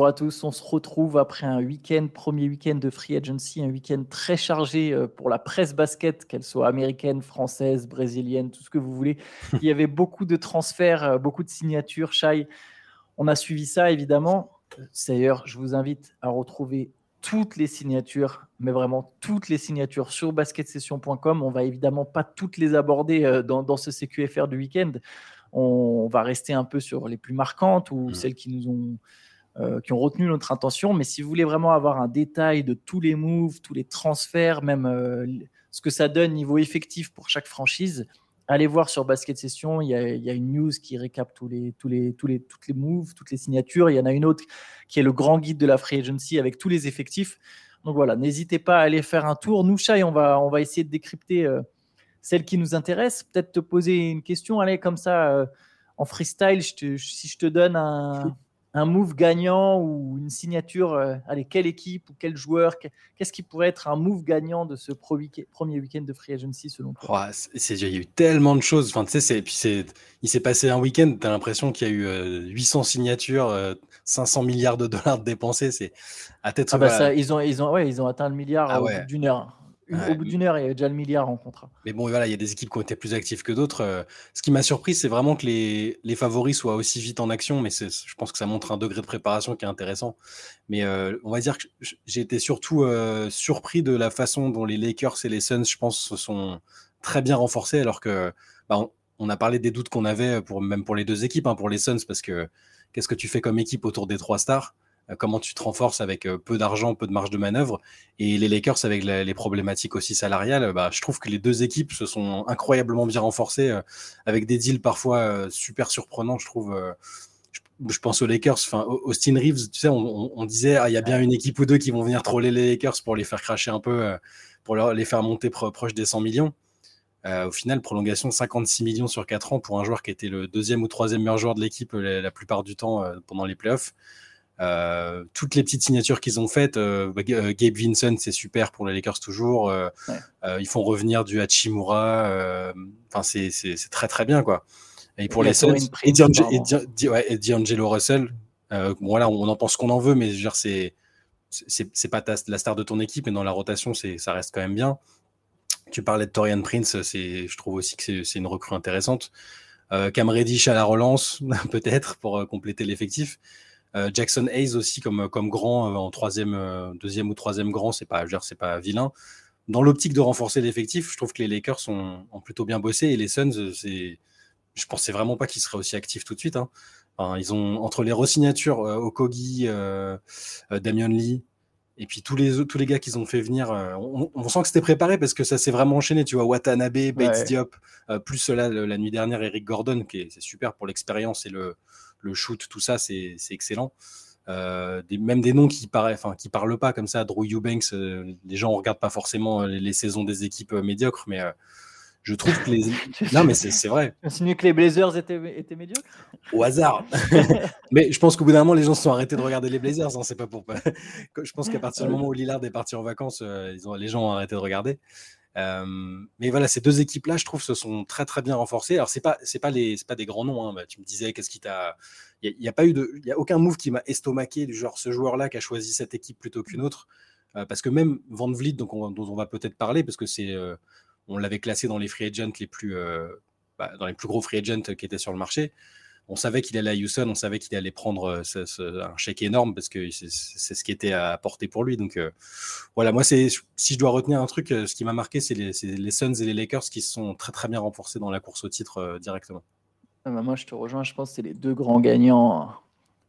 Bonjour à tous, on se retrouve après un week-end, premier week-end de Free Agency, un week-end très chargé euh, pour la presse basket, qu'elle soit américaine, française, brésilienne, tout ce que vous voulez. Il y avait beaucoup de transferts, euh, beaucoup de signatures. Shai, on a suivi ça évidemment. D'ailleurs, je vous invite à retrouver toutes les signatures, mais vraiment toutes les signatures sur basketsession.com. On va évidemment pas toutes les aborder euh, dans, dans ce CQFR du week-end. On va rester un peu sur les plus marquantes ou mmh. celles qui nous ont euh, qui ont retenu notre attention. Mais si vous voulez vraiment avoir un détail de tous les moves, tous les transferts, même euh, ce que ça donne niveau effectif pour chaque franchise, allez voir sur Basket Session. Il y a, une news qui récap tous les, tous les, tous les, toutes les moves, toutes les signatures. Il y en a une autre qui est le grand guide de la Free Agency avec tous les effectifs. Donc voilà, n'hésitez pas à aller faire un tour. Nous, Chai, on va, on va essayer de décrypter euh, celle qui nous intéresse. Peut-être te poser une question, allez, comme ça, en freestyle, si je te donne un, un move gagnant ou une signature euh, Allez, quelle équipe ou quel joueur Qu'est-ce qui pourrait être un move gagnant de ce premier week-end de Free Agency selon toi? Il y a eu tellement de choses. Enfin, tu sais, puis il s'est passé un week-end, tu as l'impression qu'il y a eu 800 euh, signatures, 500 euh, milliards de dollars dépensés. C'est à tête ah bah ils, ont, ils, ont, ouais, ils ont atteint le milliard ah d'une heure au bout d'une heure, il y avait déjà le milliard en contrat. Mais bon, voilà, il y a des équipes qui ont été plus actives que d'autres. Euh, ce qui m'a surpris, c'est vraiment que les, les, favoris soient aussi vite en action, mais je pense que ça montre un degré de préparation qui est intéressant. Mais euh, on va dire que j'ai été surtout euh, surpris de la façon dont les Lakers et les Suns, je pense, se sont très bien renforcés, alors que bah, on, a parlé des doutes qu'on avait, pour, même pour les deux équipes, hein, pour les Suns, parce que qu'est-ce que tu fais comme équipe autour des trois stars? Comment tu te renforces avec euh, peu d'argent, peu de marge de manœuvre. Et les Lakers, avec les problématiques aussi salariales, bah, je trouve que les deux équipes se sont incroyablement bien renforcées, euh, avec des deals parfois super surprenants, je trouve. Je, pense aux Lakers, enfin Austin Reeves, tu sais, on, disait, ah, il y a bien une équipe ou deux qui vont venir troller les Lakers pour les faire cracher un peu, pour les faire monter proche des 100 millions. au final, prolongation 56 millions sur 4 ans pour un joueur qui était le deuxième ou troisième meilleur joueur de l'équipe la, plupart du temps pendant les playoffs. Euh, toutes les petites signatures qu'ils ont faites, euh, bah, euh, Gabe Vincent, c'est super pour les Lakers toujours. ils font revenir du Hachimura. Enfin, c'est très très bien quoi. Et pour les Suns, et, D'Angelo Russell, voilà, on en pense qu'on en veut, mais c'est c'est pas la star de ton équipe, et dans la rotation, ça reste quand même bien. Tu parlais de Torian Prince, je trouve aussi que c'est une recrue intéressante. Cam Reddish à la relance, peut-être, pour compléter l'effectif. Euh, Jackson Hayes aussi comme, comme grand euh, en troisième, euh, deuxième ou troisième grand, c'est pas, c'est pas vilain. Dans l'optique de renforcer l'effectif, je trouve que les Lakers ont, plutôt bien bossé et les Suns, c'est, je pensais vraiment pas qu'ils seraient aussi actifs tout de suite. Hein. ils ont entre les resignatures, Okogi, Damian Lee, et puis tous les tous les gars qu'ils ont fait venir, on, sent que c'était préparé parce que ça s'est vraiment enchaîné. Tu vois, Watanabe, Bates Diop, plus là la nuit dernière Eric Gordon, qui est, c'est super pour l'expérience et le le shoot, tout ça, c'est excellent. Euh, des, même des noms qui enfin qui parlent pas comme ça, Drew Eubanks, euh, les gens regardent pas forcément euh, les, saisons des équipes médiocres, mais je trouve que les. non, mais c'est vrai. Insinue que les Blazers étaient, étaient médiocres? Au hasard. mais je pense qu'au bout d'un moment, les gens se sont arrêtés de regarder les Blazers. Hein, c'est pas pour. je pense qu'à partir du moment où Lillard est parti en vacances, ils ont, les gens ont arrêté de regarder mais voilà, ces deux équipes-là, je trouve, se sont très très bien renforcées. Alors c'est pas c'est pas pas des grands noms. Hein. Bah, tu me disais qu'est-ce qui t'a il y, a pas eu de il y a aucun move qui m'a estomaqué du genre ce joueur-là qui a choisi cette équipe plutôt qu'une autre. parce que même Van Vliet, donc dont on va peut-être parler, parce que c'est on l'avait classé dans les free agents les plus bah, dans les plus gros free agents qui étaient sur le marché on savait qu'il allait à Houston, on savait qu'il allait prendre euh, un chèque énorme parce que c'est ce qui était à apporter pour lui. Donc euh, voilà, moi, si je dois retenir un truc, euh, ce qui m'a marqué, c'est les, Suns et les Lakers qui se sont très très bien renforcés dans la course au titre directement. Ah bah, moi, je te rejoins, je pense que c'est les deux grands gagnants.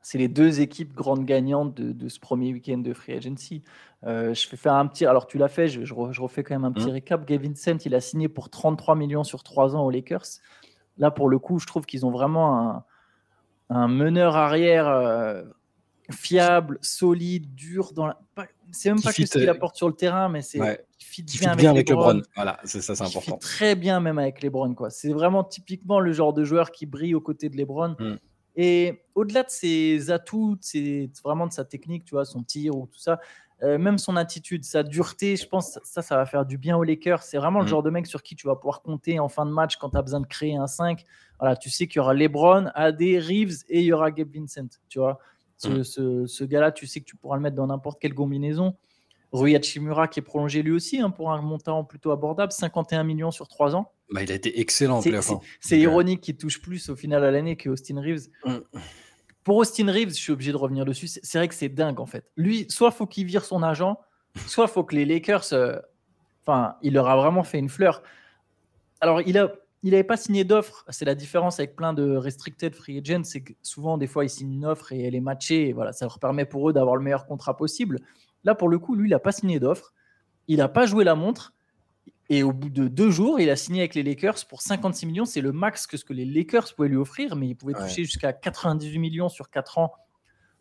C'est les deux équipes grandes gagnantes de, ce premier week-end de Free Agency. je vais faire un petit. Alors, tu l'as fait, je, refais quand même un petit mmh. récap. Gavin Vincent, il a signé pour 33 millions sur 3 ans aux Lakers. Là, pour le coup, je trouve qu'ils ont vraiment un, un meneur arrière euh, fiable, solide, dur. Dans la... C'est même pas que ce qu'il euh, apporte sur le terrain, mais c'est qui fit bien, avec, LeBron. Voilà, c'est ça, c'est important. très bien même avec LeBron, quoi. C'est vraiment typiquement le genre de joueur qui brille aux côtés de LeBron. Hmm. Et au-delà de ses atouts, c'est vraiment de sa technique, tu vois, son tir ou tout ça, euh, même son attitude, sa dureté, je pense ça, ça va faire du bien aux Lakers. C'est vraiment le mm. genre de mec sur qui tu vas pouvoir compter en fin de match quand tu as besoin de créer un 5. Voilà, tu sais qu'il y aura LeBron, AD, Reeves et il y aura Gabe Vincent, tu vois. Ce, ce, ce gars-là, tu sais que tu pourras le mettre dans n'importe quelle combinaison. Rui Hachimura qui est prolongé lui aussi hein, pour un montant plutôt abordable, 51 millions sur 3 ans. Bah, il a été excellent en C'est c'est euh, ironique qu'il touche plus au final à l'année que Austin Reeves. Mm. Pour Austin Reeves, je suis obligé de revenir dessus. C'est c'est vrai que c'est dingue en fait. Lui, soit faut qu'il vire son agent, soit faut que les Lakers. euh, Enfin, il leur a vraiment fait une fleur. Alors, il a. Il n'avait pas signé d'offre. C'est la différence avec plein de restricted free agents. C'est que souvent, des fois, ils signent une offre et elle est matchée. Et voilà, ça leur permet pour eux d'avoir le meilleur contrat possible. Là, pour le coup, lui, il n'a pas signé d'offre. Il n'a pas joué la montre. Et au bout de deux jours, il a signé avec les Lakers pour 56 millions. C'est le max que ce que les Lakers pouvaient lui offrir, mais il pouvait Ouais. toucher jusqu'à 98 millions sur 4 ans.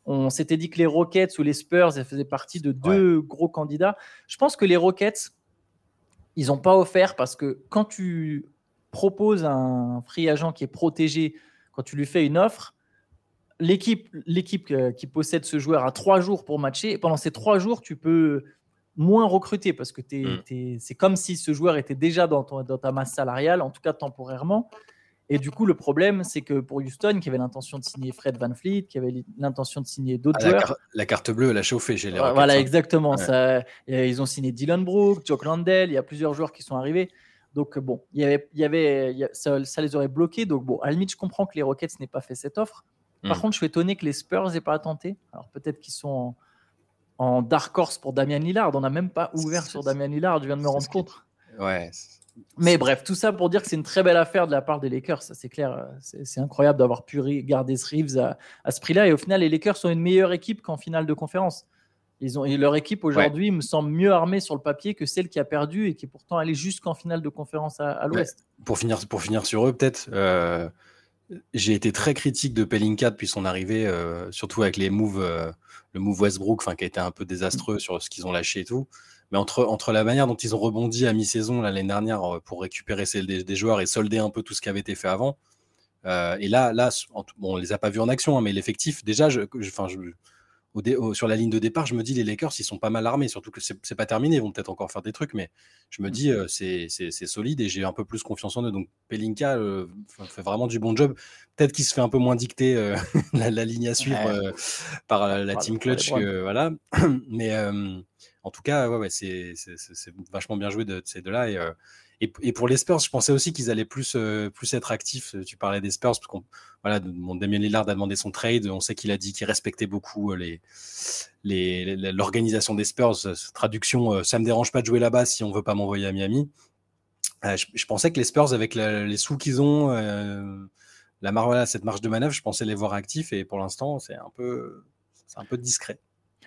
On s'était dit que les Rockets ou les Spurs, elles faisaient partie de deux gros candidats. Je pense que les Rockets, ils n'ont pas offert parce que quand tu proposes un free agent qui est protégé, quand tu lui fais une offre, l'équipe l'équipe euh, qui possède ce joueur a trois jours pour matcher. Et pendant ces trois jours, tu peux moins recruter parce que t'es- Mm. c'est comme si ce joueur était déjà dans, ton- dans ta masse salariale, en tout cas temporairement. Et du coup, le problème, c'est que pour Houston, qui avait l'intention de signer Fred Van Fleet, qui avait l'intention de signer d'autres Ah, la, joueurs, car- la carte bleue, elle a chauffé chez les voilà, hein. exactement. Ouais. Ça, ils ont signé Dylan Brooke, Jock Landell, il y a plusieurs joueurs qui sont arrivés. Donc euh, bon, il y avait, il y avait, il y a- ça, ça les aurait bloqués. Donc bon, à la limite, je comprends que les Rockets n'aient pas fait cette offre. Par Mm. contre, je suis étonné que les Spurs n'aient pas tenté. Alors peut-être qu'ils sont en, en dark horse pour Damian Lillard. On n'a même pas ouvert sur Damian Lillard, je viens de me rendre qui- compte. Ouais. Mais bref, tout ça pour dire que c'est une très belle affaire de la part des Lakers, ça c'est clair. euh, C'est c'est incroyable d'avoir pu garder ce Reeves à, à ce prix-là. Et au final, les Lakers sont une meilleure équipe qu'en finale de conférence. Ils ont, et leur équipe aujourd'hui me semble mieux armée sur le papier que celle qui a perdu et qui est pourtant allée jusqu'en finale de conférence à, à l'Ouest. pour finir, pour finir sur eux, peut-être, euh, j'ai été très critique de Pelinka depuis son arrivée, euh, surtout avec les moves, euh, le move Westbrook, qui a été un peu désastreux sur ce qu'ils ont lâché et tout. Mais entre, entre la manière dont ils ont rebondi à mi-saison l'année dernière pour récupérer des, des joueurs et solder un peu tout ce qui avait été fait avant, et là, là bon, on les a pas vus en action, hein, mais l'effectif, déjà, je, je- je- au dé- au- sur la ligne de départ, je me dis les Lakers, ils sont pas mal armés, surtout que c'est pas terminé, ils vont peut-être encore faire des trucs, mais je me dis euh, c'est solide et j'ai un peu plus confiance en eux. Donc Pelinka euh, fait vraiment du bon job. Peut-être qu'il se fait un peu moins dicter euh, la, la ligne à suivre Ouais. par la team clutch, que, voilà. mais en tout cas, ouais, ouais, c'est vachement bien joué de, de ces deux-là. Et, et, pour les Spurs, je pensais aussi qu'ils allaient plus, euh, plus être actifs. Tu parlais des Spurs, parce qu'on voilà, mon Damien Lillard a demandé son trade. On sait qu'il a dit qu'il respectait beaucoup euh, l'organisation des Spurs. Euh, Traduction, euh, ça me dérange pas de jouer là-bas si on veut pas m'envoyer à Miami. Euh, je, pensais que les Spurs, avec les sous qu'ils ont, euh, la cette marge de manœuvre, je pensais les voir actifs. Et pour l'instant, c'est un c'est un peu discret.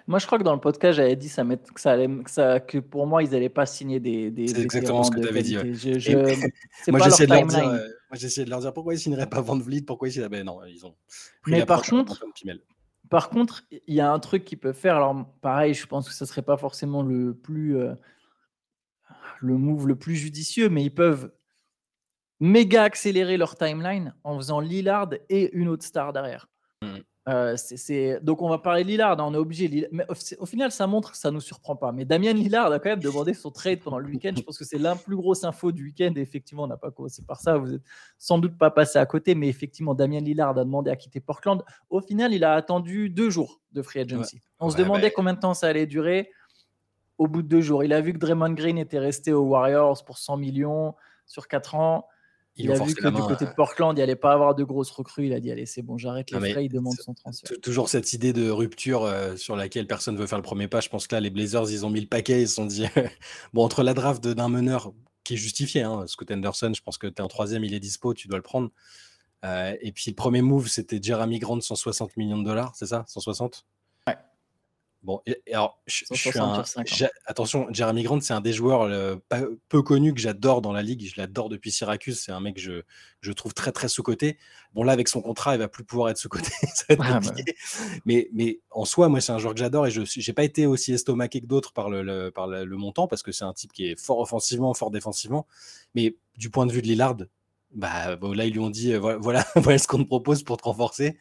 Moi, je crois que dans le podcast, j'avais dit ça, que, ça allait, que, ça, que pour moi, ils n'allaient pas signer des, des C'est exactement ce que tu avais dit. Je- je- moi, j'essayais de, euh, de leur dire pourquoi ils signeraient pas Van Vliet, pourquoi ils signeraient. Ben non, ils ont pris Mais par contre. Par contre, il y a un truc qu'ils peuvent faire. Alors, pareil, je pense que ce serait pas forcément le plus euh, le move le plus judicieux, mais ils peuvent méga accélérer leur timeline en faisant Lillard et une autre star derrière. Mhm. Euh, Donc, on va parler de Lillard, on est obligé. Lillard- Mais au, final, ça montre ça nous surprend pas. Mais Damien Lillard a quand même demandé son trade pendant le week-end. Je pense que c'est la plus grosse info du week-end. Et effectivement, on n'a pas commencé par ça. Vous êtes sans doute pas passé à côté. Mais effectivement, Damien Lillard a demandé à quitter Portland. Au final, il a attendu deux jours de free agency. On se Ouais, demandait bah- combien de temps ça allait durer. Au bout de deux jours, il a vu que Draymond Green était resté aux Warriors pour 100 millions sur 4 ans. Ils Il a vu que du côté euh, de Portland, il n'y allait pas avoir de grosses recrues. Il a dit Allez, c'est bon, j'arrête les frais. Il demande son transfert. Tou- Toujours cette idée de rupture euh, sur laquelle personne veut faire le premier pas. Je pense que là, les Blazers, ils ont mis le paquet. Ils se sont dit, bon, entre la draft d'un meneur qui est justifié, hein, Scott Anderson, je pense que tu es en troisième, il est dispo, tu dois le prendre. Euh, et puis le premier move, c'était Jeremy Grant, 160 millions de dollars, c'est ça? 160 Ouais. Bon, et, et alors, je, je suis 160 un- sur 50. j'a- attention, Jeremy Grant, c'est un des joueurs euh, pas- peu connus que j'adore dans la ligue. Je l'adore depuis Syracuse. C'est un mec que je, je trouve très, très sous-coté. Bon, là, avec son contrat, il va plus pouvoir être sous-coté. Ça va être Ah, bah. compliqué. mais, mais en soi, moi, c'est un joueur que j'adore et je n'ai pas été aussi estomaqué que d'autres par, le, le- par le, le montant parce que c'est un type qui est fort offensivement, fort défensivement. Mais du point de vue de Lillard, bah, bon, là, ils lui ont dit euh, voilà, voilà, voilà ce qu'on te propose pour te renforcer.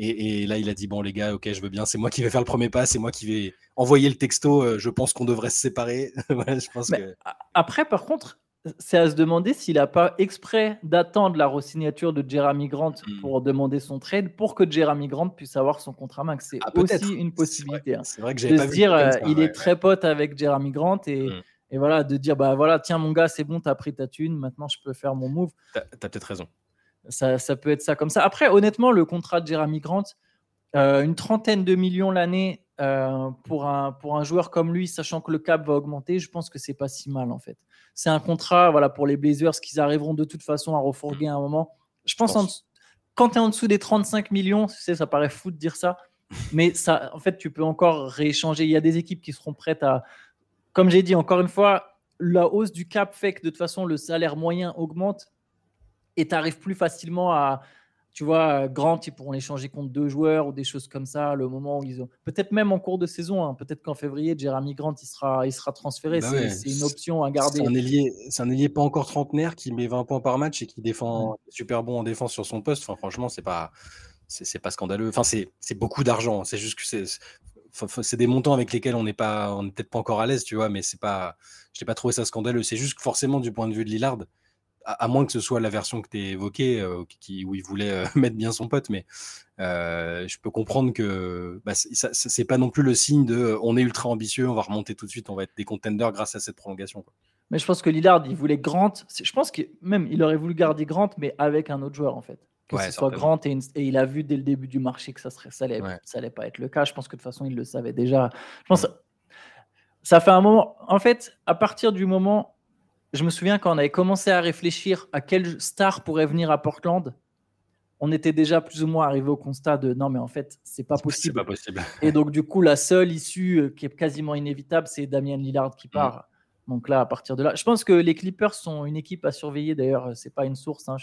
Et, et là, il a dit bon, les gars, ok, je veux bien, c'est moi qui vais faire le premier pas, c'est moi qui vais envoyer le texto. euh, je pense qu'on devrait se séparer. Je pense que. après, par contre, c'est à se demander s'il n'a pas exprès d'attendre la re-signature de Jeremy Grant Hmm. pour demander son trade pour que Jeremy Grant puisse avoir son contrat max. C'est Ah, aussi une C'est possibilité. vrai, hein. c'est vrai que j'avais pas se vu dire, euh, ça, il ouais, est très pote avec Jeremy Grant et, Hmm. et voilà, de dire, bah voilà, tiens mon gars, c'est bon, t'as pris ta thune, maintenant je peux faire mon move. T'as t'as peut-être raison. Ça, ça peut être ça comme ça. Après, honnêtement, le contrat de Jeremy Grant, euh, une trentaine de millions l'année euh, pour, un, pour un joueur comme lui, sachant que le cap va augmenter, je pense que c'est pas si mal en fait. C'est un contrat voilà, pour les Blazers qu'ils arriveront de toute façon à refourguer à un moment. Je pense, en pense. quand tu es en dessous des 35 millions, tu sais, ça paraît fou de dire ça, mais ça, en fait, tu peux encore rééchanger. Il y a des équipes qui seront prêtes à. Comme j'ai dit, encore une fois, la hausse du cap fait que de toute façon, le salaire moyen augmente et tu arrives plus facilement à. Tu vois, Grant, ils pourront l'échanger contre deux joueurs ou des choses comme ça, le moment où ils ont. Peut-être même en cours de saison, hein, peut-être qu'en février, Jeremy Grant, il sera, il sera transféré. Bah c'est ouais, une option à garder. C'est un ailier, c'est un ailier pas encore trentenaire qui met 20 points par match et qui défend super bon en défense sur son poste. Enfin, franchement, c'est pas, c'est pas scandaleux. Enfin, c'est c'est beaucoup d'argent. C'est juste que c'est, des montants avec lesquels on n'est pas, on n'est peut-être pas encore à l'aise, tu vois. Mais c'est pas, je n'ai pas trouvé ça scandaleux. C'est juste que forcément du point de vue de Lillard, à, à moins que ce soit la version que tu as évoquée, euh, qui, où il voulait euh, mettre bien son pote, mais euh, je peux comprendre que bah, c'est pas non plus le signe de, on est ultra ambitieux, on va remonter tout de suite, on va être des contenders grâce à cette prolongation. quoi. Mais je pense que Lillard, il voulait Grant. Je pense que même il aurait voulu garder Grant, mais avec un autre joueur en fait. Que Ouais, ce soit. Grant et, une- et il a vu dès le début du marché que ça serait, ça allait, Ouais. ça allait pas être le cas. Je pense que de toute façon il le savait déjà. Je pense ça fait un moment. En fait, à partir du moment, je me souviens quand on avait commencé à réfléchir à quelle star pourrait venir à Portland, on était déjà plus ou moins arrivé au constat de non mais en fait c'est pas possible. pas possible. Et donc, du coup, la seule issue euh, qui est quasiment inévitable, c'est Damien Lillard qui part. Donc là, à partir de là, je pense que les Clippers sont une équipe à surveiller. D'ailleurs, c'est pas une source. hein,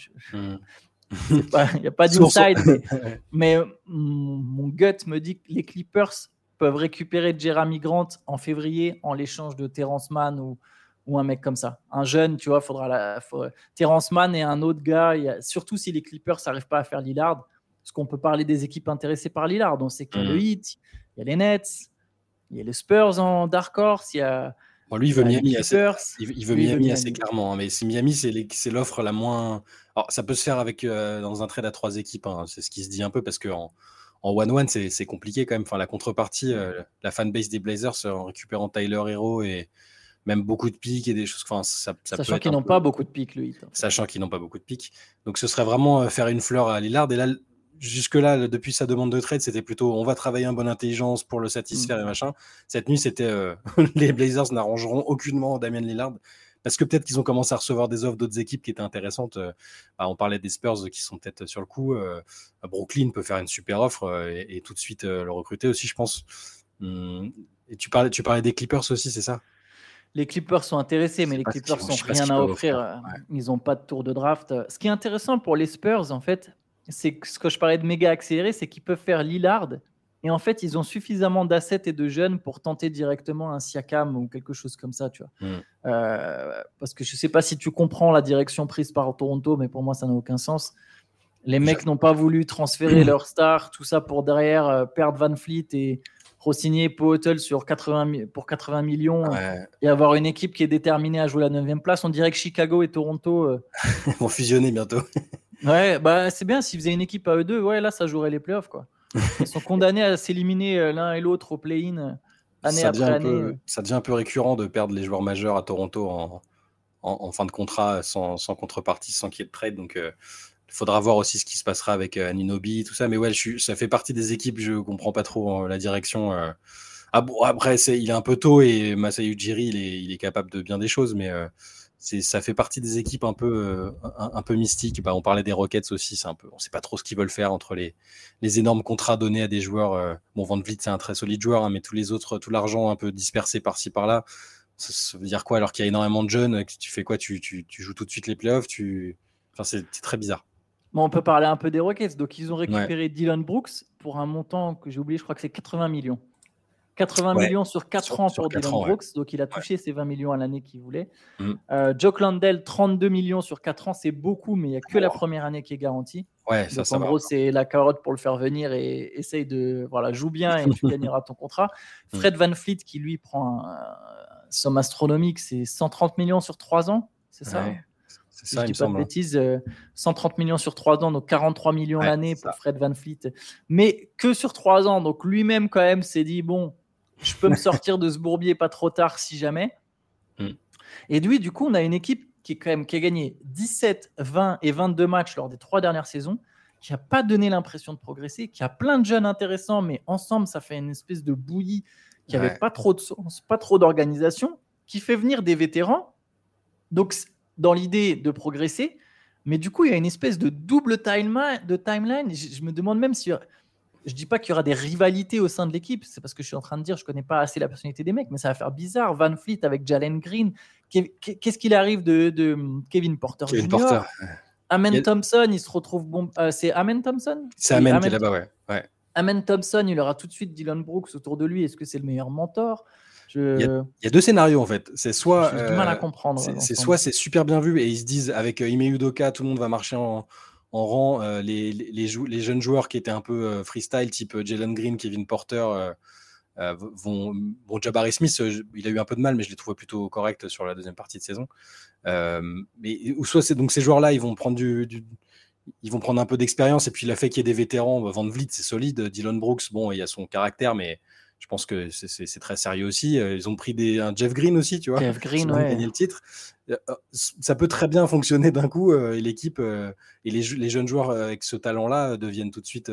pas- Il n'y a pas Source- d'inside. mais, mais, euh, mon mon gut me dit que les Clippers peuvent récupérer Jeremy Grant en février en l'échange de Terrence Mann ou, ou un mec comme ça. Un jeune, tu vois, faudra la, faut- Terrence Mann et un autre gars. il y a- surtout si les Clippers n'arrivent pas à faire Lillard. Parce qu'on peut parler des équipes intéressées par Lillard. On sait qu'il y a le Mhm. Heat, il y a les Nets, il y a les Spurs en Dark Horse, il y a, Bon, lui, il il veut Miami assez, il, il veut Lui, il veut Miami assez Miami. clairement. hein, mais si Miami, c'est l'offre la moins. Alors, ça peut se faire avec euh, dans un trade à trois équipes. hein, c'est ce qui se dit un peu parce que en one-one, c'est c'est compliqué quand même. Enfin, la contrepartie, euh, la fanbase des Blazers euh, en récupérant Tyler Hero et même beaucoup de pics et des choses. Enfin, ça, ça peut Sachant qu'ils un n'ont peu- pas beaucoup de pics, le hein. sachant qu'ils n'ont pas beaucoup de pics. Donc ce serait vraiment euh, faire une fleur à Lillard. Et là, jusque-là, depuis sa demande de trade, c'était plutôt on va travailler en bonne intelligence pour le satisfaire Mm. et machin. Cette nuit, c'était euh, les Blazers n'arrangeront aucunement Damien Lillard. Parce que peut-être qu'ils ont commencé à recevoir des offres d'autres équipes qui étaient intéressantes. Euh, bah, on parlait des Spurs qui sont peut-être sur le coup. Euh, Brooklyn peut faire une super offre et, et tout de suite le recruter aussi, je pense. Hum, Et tu parlais, tu parlais des Clippers aussi, c'est ça? Les Clippers sont intéressés, mais les Clippers n'ont rien à offrir. offrir. euh, Ils n'ont pas de tour de draft. Ce qui est intéressant pour les Spurs, en fait, c'est que ce que je parlais de méga accéléré, c'est qu'ils peuvent faire Lillard. Et en fait, ils ont suffisamment d'assets et de jeunes pour tenter directement un Siakam ou quelque chose comme ça, tu vois. Mm. Euh, parce que je sais pas si tu comprends la direction prise par Toronto, mais pour moi, ça n'a aucun sens. Les mecs n'ont pas voulu transférer leur star, tout ça pour derrière euh, perdre Van Fleet et re-signer Poeltl sur 80 mi- pour 80 millions Ouais, et avoir une équipe qui est déterminée à jouer la 9 place. On dirait que Chicago et Toronto. euh, vont fusionner bientôt. Ouais, bah c'est bien. S'ils faisaient une équipe à eux deux, ouais, là, ça jouerait les playoffs, quoi. Ils sont condamnés à s'éliminer euh, l'un et l'autre au play-in euh, année ça après devient, un année. peu, ça devient un peu récurrent de perdre les joueurs majeurs à Toronto en, en, en fin de contrat sans, sans contrepartie, sans qu'il y ait de trade. Donc, euh, il faudra voir aussi ce qui se passera avec euh, Aninobi, tout ça. Mais ouais, je suis, ça fait partie des équipes, je comprends pas trop euh, la direction. euh. Ah bon, après, il est un peu tôt et Masai Ujiri, il est, il est capable de bien des choses, mais euh, ça fait partie des équipes un peu, euh, un, peu mystiques. Bah, on parlait des Rockets aussi, un peu, on sait pas trop ce qu'ils veulent faire entre les, les énormes contrats donnés à des joueurs. bon, Van Vliet, c'est un très solide joueur, hein, mais tous les autres, tout l'argent un peu dispersé par-ci par-là, ça, veut dire quoi alors qu'il y a énormément de jeunes Tu fais quoi? Tu, tu, tu joues tout de suite les playoffs tu... Enfin, c'est très bizarre. On peut parler un peu des Rockets. Donc, ils ont récupéré Dylan Brooks pour un montant que j'ai oublié, je crois que c'est 80 millions. 80 Ouais. millions sur 4 Sur- ans sur pour Dylan ans, ouais. Brooks. Donc, il a touché ses 20 millions à l'année qu'il voulait. Mm. Euh, Jock Landell, 32 millions sur 4 ans, c'est beaucoup, mais il n'y a que la première année qui est garantie. Ouais, ça, Donc, ça en va. gros, c'est la carotte pour le faire venir et essaye de. Voilà, joue bien et tu gagneras ton contrat. Fred Van Fleet, qui lui prend un, un somme astronomique, c'est 130 millions sur 3 ans, c'est ça c'est ça, je dis pas de hein. bêtises, 130 euh, millions sur 3 ans, donc 43 millions l'année pour Fred Van Fleet. Mais que sur 3 ans, donc lui-même quand même s'est dit, bon, je peux me sortir de ce bourbier pas trop tard si jamais. Mm. Et lui, du coup, on a une équipe qui, est quand même, qui a gagné 17, 20 et 22 matchs lors des trois dernières saisons, qui n'a pas donné l'impression de progresser, qui a plein de jeunes intéressants, mais ensemble, ça fait une espèce de bouillie qui n'avait pas trop de sens, pas trop d'organisation, qui fait venir des vétérans. Donc, dans l'idée de progresser. Mais du coup, il y a une espèce de double timeline. De timeline. Je, me demande même si. Je dis pas qu'il y aura des rivalités au sein de l'équipe. C'est parce que je suis en train de dire, je connais pas assez la personnalité des mecs, mais ça va faire bizarre. Van Fleet avec Jalen Green. Qu'est-ce qu'il arrive de, Kevin Porter Kevin Jr. Porter. Amen Thompson, il se retrouve bon. Euh, c'est Amen Thompson C'est Amen, qui est là-bas, ouais. ouais. Amen Thompson, il aura tout de suite Dylan Brooks autour de lui. Est-ce que c'est le meilleur mentor? Il, y a, deux scénarios en fait. C'est soit. J'ai du mal à comprendre. C'est soit c'est super bien vu et ils se disent avec euh, Ime Udoka, tout le monde va marcher en, rang. Euh, les, les, les, jeunes joueurs qui étaient un peu euh, freestyle, type Jalen Green, Kevin Porter, vont. Bon, Jabari Smith, il a eu un peu de mal, mais je l'ai trouvé plutôt correct sur la deuxième partie de saison. mais ou soit donc ces joueurs-là, ils vont prendre du, ils vont prendre un peu d'expérience et puis le fait qu'il y ait des vétérans, Van Vliet c'est solide, Dylan Brooks, bon, il a son caractère, mais je pense que c'est très sérieux aussi. Euh, ils ont pris des, un Jeff Green aussi, tu vois. Jeff Green, ouais. gagné le titre. Euh, euh, ça peut très bien fonctionner d'un coup et l'équipe et les, les, jeunes joueurs avec ce talent-là deviennent tout de suite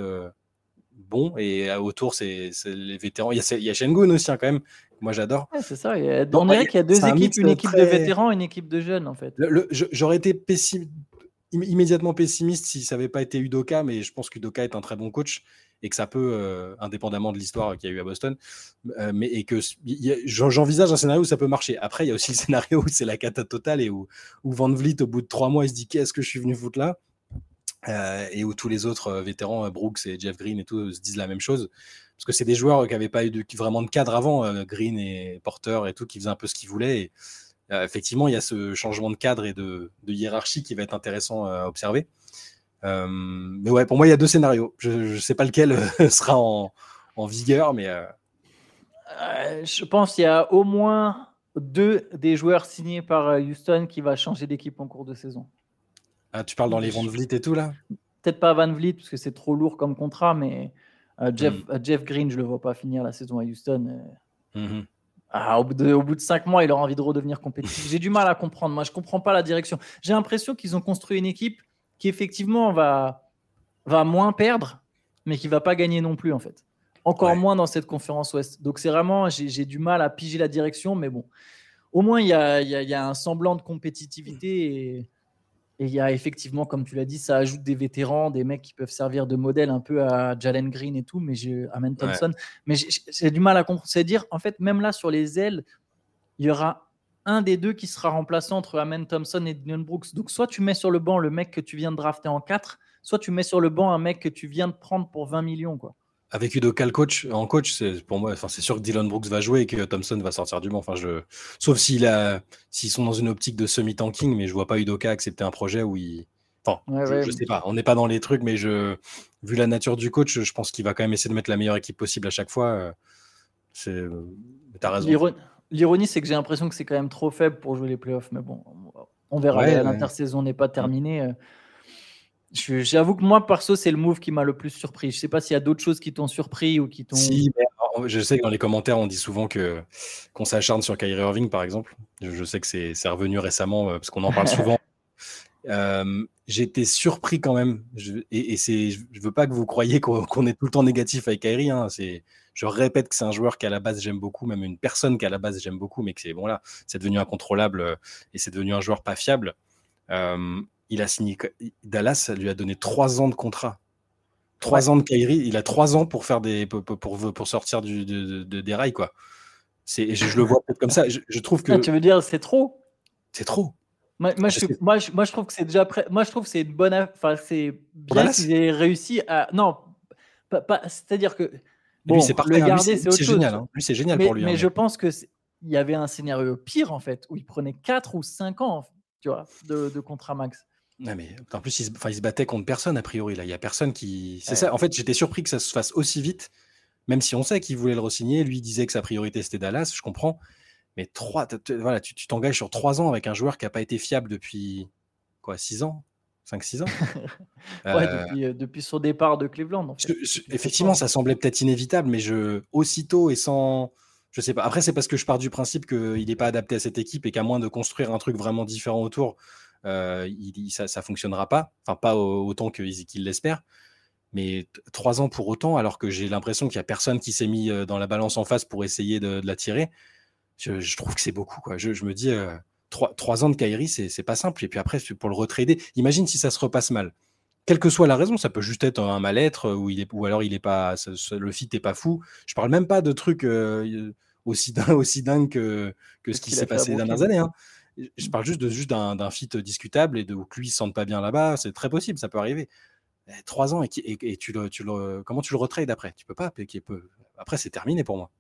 bons. Et autour, c'est les vétérans. Il y a, il y a Shengun aussi, hein, quand même. Moi, j'adore. c'est ça. Il y a, on dirait qu'il y a deux équipes, une équipe de vétérans et une équipe de jeunes, en fait. J'aurais été immédiatement pessimiste si ça n'avait pas été Udoka, mais je pense qu'Udoka est un très bon coach et que ça peut, euh, indépendamment de l'histoire qu'il y a eu à Boston, euh, mais et que j'envisage un scénario où ça peut marcher. Après, il y a aussi le scénario où c'est la cata totale et où, où Van Vliet, au bout de trois mois, il se dit qu'est-ce que je suis venu foutre là? Euh, et où tous les autres vétérans, Brooks et Jeff Green et tout, se disent la même chose. Parce que c'est des joueurs qui n'avaient pas eu vraiment de cadre avant, Green et Porter et tout, qui faisaient un peu ce qu'ils voulaient. Effectivement, il y a ce changement de cadre et de hiérarchie qui va être intéressant à observer. Euh, mais ouais, pour moi, il y a deux scénarios. Je ne sais pas lequel euh, sera en, en, vigueur, mais. Euh, je pense qu'il y a au moins deux des joueurs signés par Houston qui va changer d'équipe en cours de saison. Ah, tu parles dans les Van Vliet et tout là? Peut-être pas Van Vliet parce que c'est trop lourd comme contrat, mais Jeff, hmm. Jeff, Green, je le vois pas finir la saison à Houston. Mm-hmm. Ah, au, bout de, au, bout de, cinq mois, il aura envie de redevenir compétitif. J'ai du mal à comprendre. Moi, je comprends pas la direction. J'ai l'impression qu'ils ont construit une équipe qui effectivement va, va moins perdre, mais qui va pas gagner non plus en fait. Encore moins dans cette conférence Ouest. Donc c'est vraiment, j'ai du mal à piger la direction, mais bon, au moins il y a, y a, un semblant de compétitivité et il y a effectivement, comme tu l'as dit, ça ajoute des vétérans, des mecs qui peuvent servir de modèle un peu à Jalen Green et tout, mais j'ai Amen Thompson. Mais j'ai du mal à comprendre. C'est dire, en fait, même là sur les ailes, il y aura un des deux qui sera remplaçant entre Amen Thompson et Dylan Brooks. Donc, soit tu mets sur le banc le mec que tu viens de drafter en 4, soit tu mets sur le banc un mec que tu viens de prendre pour 20 millions. Quoi. Avec Udoka coach, en coach, c'est pour moi, enfin, c'est sûr que Dylan Brooks va jouer et que Thompson va sortir du banc. Enfin, je, sauf s'il a, s'ils sont dans une optique de semi-tanking, mais je vois pas Udoka accepter un projet où il. Enfin, je, sais pas. On n'est pas dans les trucs, mais je, vu la nature du coach, je pense qu'il va quand même essayer de mettre la meilleure équipe possible à chaque fois. C'est, t'as raison. L'ironie, c'est que j'ai l'impression que c'est quand même trop faible pour jouer les playoffs. Mais bon, on verra. L'intersaison n'est pas terminée. Euh. J'avoue que moi, perso, c'est le move qui m'a le plus surpris. Je sais pas s'il y a d'autres choses qui t'ont surpris ou qui t'ont. Si, je sais que dans les commentaires, on dit souvent que qu'on s'acharne sur Kyrie Irving, par exemple. Je, sais que c'est revenu récemment euh, parce qu'on en parle souvent. Euh, été surpris quand même. Je, et, c'est, je veux pas que vous croyiez qu'on est tout le temps négatif avec Kyrie. Hein. Je répète que c'est un joueur qu'à la base j'aime beaucoup, même une personne qu'à la base j'aime beaucoup, mais que c'est bon là, c'est devenu incontrôlable euh, et c'est devenu un joueur pas fiable. Euh, il a signé Dallas, lui a donné trois ans de contrat. Trois ans de Kyrie, il a trois ans pour faire des pour, pour, sortir du, de, des rails quoi. C'est, je, le vois peut-être comme ça. Je, trouve que. Ah, tu veux dire c'est trop? C'est trop. Moi, moi, je, moi, moi, je, trouve que c'est déjà prêt. Moi, je trouve que c'est une bonne. Enfin, c'est bien qu'ils aient réussi à. Non, pas, c'est-à-dire que Bon, lui, c'est Le hein. garder, c'est génial. Hein. Lui, c'est génial mais, pour lui. Mais hein, je pense qu'il y avait un scénario pire, en fait, où il prenait 4 ou 5 ans tu vois, de, de contrat max. Non, mais en plus, il se, il se, battait contre personne, a priori. Là. Il n'y a personne qui. C'est ça. En fait, j'étais surpris que ça se fasse aussi vite, même si on sait qu'il voulait le re-signer. Lui, il disait que sa priorité, c'était Dallas, je comprends. Mais trois, voilà, tu t'engages sur trois ans avec un joueur qui n'a pas été fiable depuis quoi, six ans? 5-6 ans? Ouais, depuis, depuis, son départ de Cleveland. En fait. effectivement, ça semblait peut-être inévitable, mais je, aussitôt et sans. Je sais pas. Après, c'est parce que je pars du principe qu'il n'est pas adapté à cette équipe et qu'à moins de construire un truc vraiment différent autour, il, ça ne fonctionnera pas. Enfin, pas autant qu'il l'espère. Mais trois ans pour autant, alors que j'ai l'impression qu'il n'y a personne qui s'est mis dans la balance en face pour essayer de, la tirer, je, trouve que c'est beaucoup. Quoi. Je, me dis, trois, ans de Kairi, c'est pas simple. Et puis après, pour le retrader, imagine si ça se repasse mal. Quelle que soit la raison, ça peut juste être un mal-être ou, il est, ou alors il est pas, le fit n'est pas fou. Je parle même pas de trucs aussi, aussi dingues que, que ce qui s'est passé les dernières années. Hein. Je parle juste de juste d'un fit discutable et de que lui ne se sente pas bien là-bas. C'est très possible, ça peut arriver. Eh, trois ans et, et, tu, le, tu le, comment tu le retrades après? Tu peux pas. Après, c'est terminé pour moi.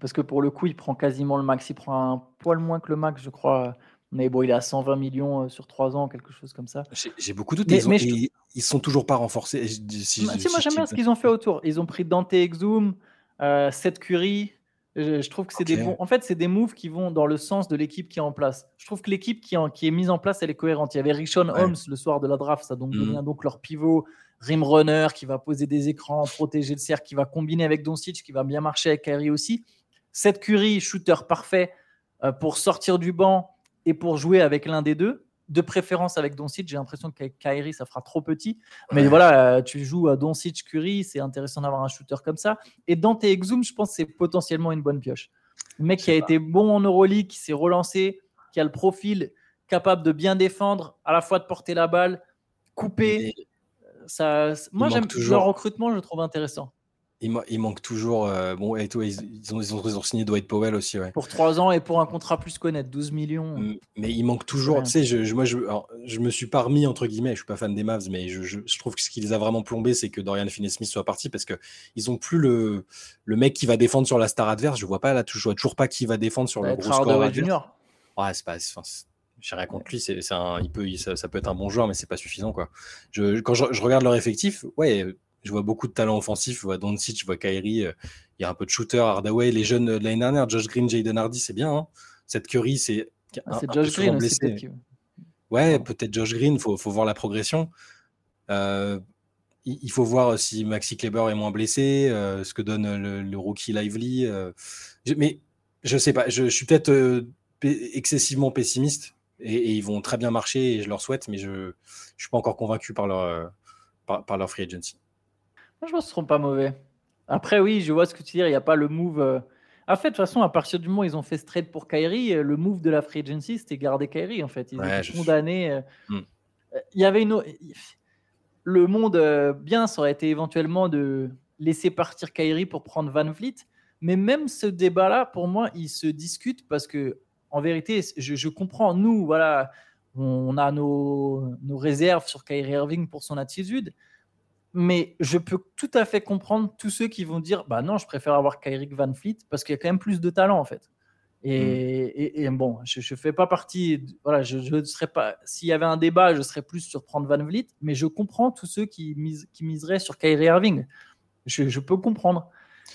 Parce que pour le coup, il prend quasiment le max. Il prend un poil moins que le max, je crois. Mais bon, il a 120 millions euh, sur 3 ans, quelque chose comme ça. J'ai beaucoup de Mais, mais ils, ne sont toujours pas renforcés. Si, moi, j'aime bien ce qu'ils ont fait autour. Ils ont pris Dante Exum, euh, Seth Curry, je, trouve que c'est des bons. En fait, c'est des moves qui vont dans le sens de l'équipe qui est en place. Je trouve que l'équipe qui, qui, est mise en place, elle est cohérente. Il y avait Rishon Holmes le soir de la draft, ça donc devient mmh. donc leur pivot, rim runner qui va poser des écrans, protéger le cercle, qui va combiner avec Doncic, qui va bien marcher avec Kyrie aussi. Cette Curry, shooter parfait euh, pour sortir du banc et pour jouer avec l'un des deux de préférence avec Doncic. J'ai l'impression qu'avec Kyrie, ça fera trop petit. Mais voilà, euh, tu joues à Doncic, Curry, c'est intéressant d'avoir un shooter comme ça. Et Dante Exum, je pense que c'est potentiellement une bonne pioche. Le mec qui a été bon en Euroleague, qui s'est relancé, qui a le profil capable de bien défendre, à la fois de porter la balle, couper. Ça, moi, j'aime toujours... le recrutement, je le trouve intéressant. Il, manque toujours. Euh, bon, et tout, ils, ont, ils, ont, signé Dwight Powell aussi. Ouais. Pour 3 ans et pour un contrat plus connaître, 12 millions. Mais il manque toujours. Tu sais, je, moi, je, je me suis pas remis, entre guillemets, je suis pas fan des Mavs, mais je, je trouve que ce qui les a vraiment plombés, c'est que Dorian Finney-Smith soit parti parce qu'ils ont plus le, le mec qui va défendre sur la star adverse. Je vois pas là, je vois toujours pas qui va défendre sur le gros score. Junior. Ouais, c'est pas. J'ai rien contre lui, c'est, un, il peut, ça, ça, peut être un bon joueur, mais c'est pas suffisant. Quoi. Je, quand je, regarde leur effectif, ouais, je vois beaucoup de talent offensif. Je vois Doncic, je vois Kyrie. Euh, il y a un peu de shooter, Hardaway. Les jeunes de l'année dernière, Josh Green, Jaden Hardy, c'est bien. Hein. Cette Curry, c'est. Ah, c'est Josh Green aussi, Ouais, peut-être Josh Green. Il faut, faut, voir la progression. Euh, il faut voir si Maxi Kleber est moins blessé, euh, ce que donne le, rookie Lively. mais je sais pas, je, suis peut-être excessivement pessimiste et, ils vont très bien marcher et je leur souhaite, mais je ne suis pas encore convaincu par leur, par leur free agency. Je pense qu'ils seront pas mauvais. Après, oui, je vois ce que tu dis. Il n'y a pas le move. Euh, en fait, de toute façon, à partir du moment où ils ont fait ce trade pour Kyrie, euh, le move de la free agency, c'était garder Kyrie. En fait, ils ont condamné. Euh, hmm. Il y avait une. Le monde bien, ça aurait été éventuellement de laisser partir Kyrie pour prendre Van Vliet. Mais même ce débat-là, pour moi, il se discute parce que, en vérité, je, je comprends. Nous, voilà, on a nos, nos réserves sur Kyrie Irving pour son attitude mais je peux tout à fait comprendre tous ceux qui vont dire bah non, je préfère avoir Kyrie Van Fleet parce qu'il y a quand même plus de talent en fait. Et, mm. bon, je ne fais pas partie. voilà, je, je serais pas. S'il y avait un débat, je serais plus sur prendre Van Vliet, mais je comprends tous ceux qui, qui miseraient sur Kyrie Irving. Je, peux comprendre.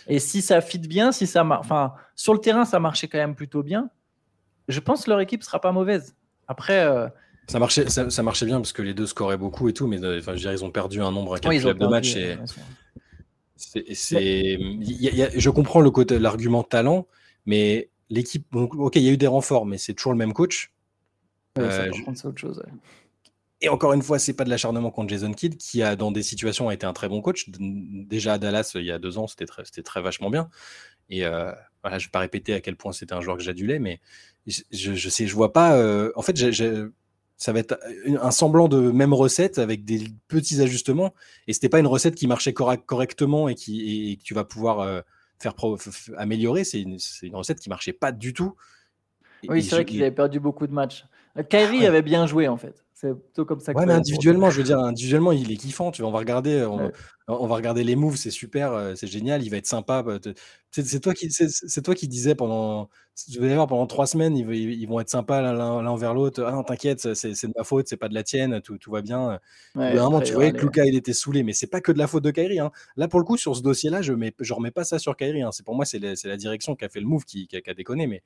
Et si ça fit bien, si ça enfin sur le terrain ça marchait quand même plutôt bien, je pense que leur équipe sera pas mauvaise. Après, euh, ça marchait, ça, marchait bien parce que les deux scoraient beaucoup et tout, mais euh, je veux dire, ils ont perdu un nombre incalculable de matchs. Et... C'est, je comprends le côté, l'argument talent, mais l'équipe, ok, il y a eu des renforts, mais c'est toujours le même coach. Euh, c'est autre chose. Et encore une fois, c'est pas de l'acharnement contre Jason Kidd, qui a dans des situations a été un très bon coach. Déjà à Dallas il y a deux ans, c'était très, c'était très vachement bien. Et euh, voilà, je vais pas répéter à quel point c'était un joueur que j'adulais, mais je, je, sais, je vois pas. en fait, ça va être un semblant de même recette avec des petits ajustements. Et c'était pas une recette qui marchait correctement et, qui, que tu vas pouvoir euh, faire améliorer. C'est une, recette qui marchait pas du tout. oui, c'est vrai qu'ils avaient perdu beaucoup de matchs. Euh, Kyrie avait bien joué en fait. C'est plutôt comme ça. Que ouais, mais individuellement, je veux dire, individuellement, il est kiffant. Tu vois, on va regarder, on, va regarder les moves, c'est super, euh, c'est génial, il va être sympa. Bah, c'est toi qui, c'est toi qui disais pendant, je vais voir pendant trois semaines, ils, ils vont être sympas l'un envers l'autre. Ah non, t'inquiète, c'est de ma faute, c'est pas de la tienne, tout, tout va bien. Ouais, tu voyais que Luca, il était saulé, mais c'est pas que de la faute de Kairi. Hein. Là, pour le coup, sur ce dossier-là, je mets, je remets pas ça sur Kairi. Hein. C'est pour moi, c'est la, direction qui a fait le move qui, qui, qui a déconné, mais.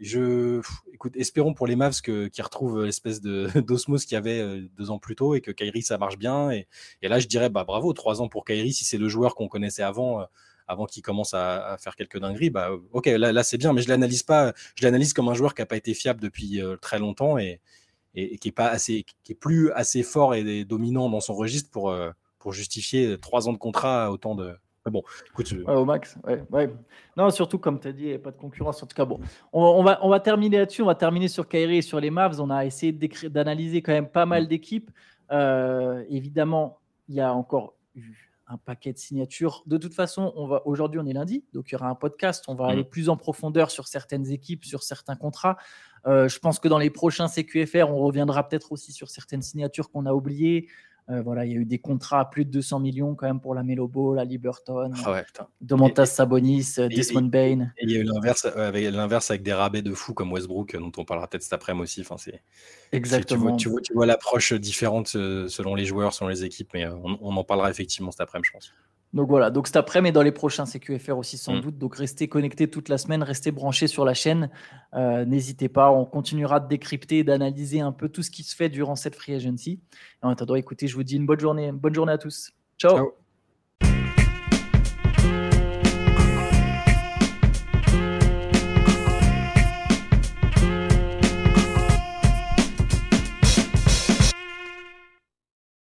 Je, écoute, espérons pour les Mavs qu'ils retrouvent l'espèce d'osmose qu'il y avait euh, deux ans plus tôt et que Kyrie ça marche bien. Et, là, je dirais bah bravo, trois ans pour Kyrie si c'est le joueur qu'on connaissait avant, euh, avant qu'il commence à, faire quelques dingueries. Bah ok, là, là c'est bien, mais je l'analyse pas. Je l'analyse comme un joueur qui n'a pas été fiable depuis euh, très longtemps et, et, qui est pas assez, qui est plus assez fort et dominant dans son registre pour pour justifier trois ans de contrat autant de bon, écoute. au max, ouais, Non, surtout comme tu as dit, il n'y a pas de concurrence. En tout cas, bon, on, va, on va terminer là-dessus. On va terminer sur Kairi et sur les Mavs. On a essayé d'analyser quand même pas mal mm. d'équipes. Euh, évidemment, il y a encore eu un paquet de signatures. De toute façon, on va aujourd'hui, on est lundi, donc il y aura un podcast. On va mm. aller plus en profondeur sur certaines équipes, sur certains contrats. Euh, je pense que dans les prochains CQFR, on reviendra peut-être aussi sur certaines signatures qu'on a oubliées. Euh, voilà, il y a eu des contrats à plus de 200 millions quand même pour la Melo Ball, la Liberton, ah Domantas Sabonis, euh, Desmond Bain. Et il y a eu l'inverse avec, l'inverse avec des rabais de fous comme Westbrook, dont on parlera peut-être cet après-midi aussi. Enfin, c'est, Exactement. Tu vois, tu vois, l'approche différente euh, selon les joueurs, selon les équipes, mais on, on en parlera effectivement cet après-midi, je pense. Donc voilà, donc cet après, mais dans les prochains CQFR aussi sans mm. doute. Donc restez connectés toute la semaine, restez branchés sur la chaîne. Euh, n'hésitez pas, on continuera de décrypter, d'analyser un peu tout ce qui se fait durant cette free agency. Et en attendant, écoutez, je vous dis une bonne journée, bonne journée à tous. Ciao.